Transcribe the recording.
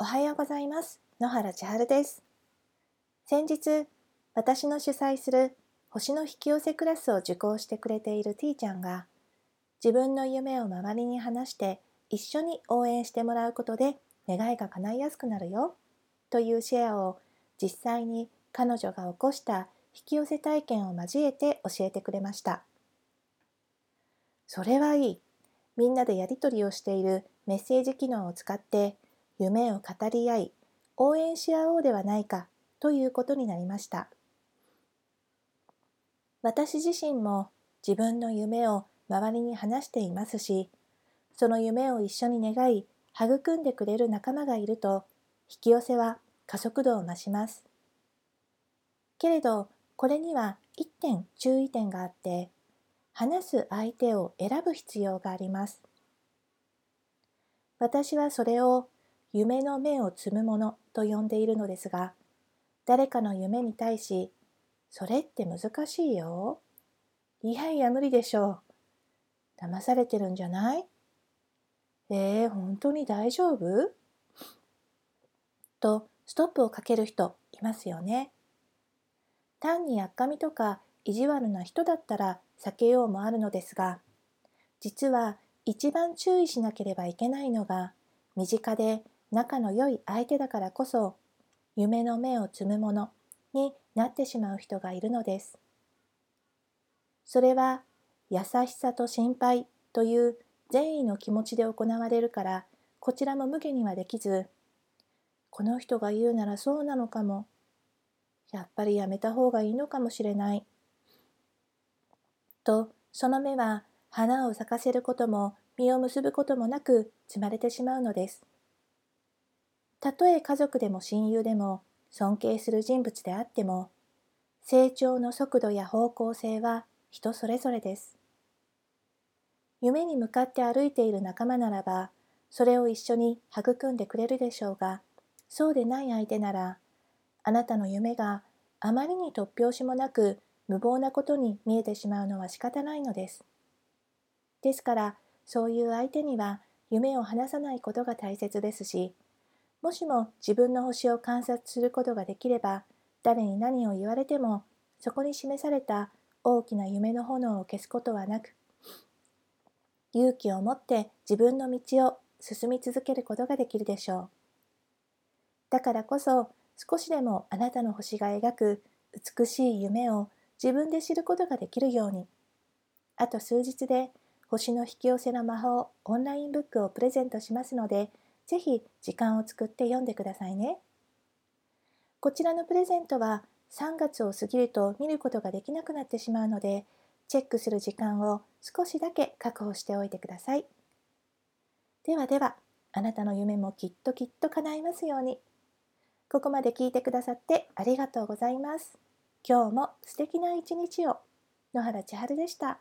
おはようございます。野原千春です。先日私の主催する星の引き寄せクラスを受講してくれている T ちゃんが自分の夢を周りに話して一緒に応援してもらうことで願いが叶いやすくなるよというシェアを実際に彼女が起こした引き寄せ体験を交えて教えてくれました。それはいい。みんなでやり取りをしているメッセージ機能を使って夢を語り合い応援し合おうではないかということになりました。私自身も自分の夢を周りに話していますしその夢を一緒に願い育んでくれる仲間がいると引き寄せは加速度を増します。けれどこれには1点注意点があって話す相手を選ぶ必要があります。私はそれを夢の目を摘むものと呼んでいるのですが誰かの夢に対しそれって難しいよ。いやいや無理でしょう。騙されてるんじゃない？えー、本当に大丈夫？とストップをかける人いますよね。単にやっかみとか意地悪な人だったら避けようもあるのですが実は一番注意しなければいけないのが身近で仲の良い相手だからこそ夢の目を摘むものになってしまう人がいるのです。それは優しさと心配という善意の気持ちで行われるからこちらも無下にはできずこの人が言うならそうなのかもやっぱりやめた方がいいのかもしれないとその目は花を咲かせることも実を結ぶこともなく摘まれてしまうのです。たとえ家族でも親友でも尊敬する人物であっても成長の速度や方向性は人それぞれです。夢に向かって歩いている仲間ならばそれを一緒に育んでくれるでしょうがそうでない相手ならあなたの夢があまりに突拍子もなく無謀なことに見えてしまうのは仕方ないのです。ですからそういう相手には夢を話さないことが大切ですしもしも自分の星を観察することができれば誰に何を言われてもそこに示された大きな夢の炎を消すことはなく勇気を持って自分の道を進み続けることができるでしょう。だからこそ少しでもあなたの星が描く美しい夢を自分で知ることができるようにあと数日で星の引き寄せの魔法オンラインブックをプレゼントしますのでぜひ時間を作って読んでくださいね。こちらのプレゼントは3月を過ぎると見ることができなくなってしまうのでチェックする時間を少しだけ確保しておいてください。ではではあなたの夢もきっときっと叶いますように。ここまで聞いてくださってありがとうございます。今日も素敵な一日を。野原千春でした。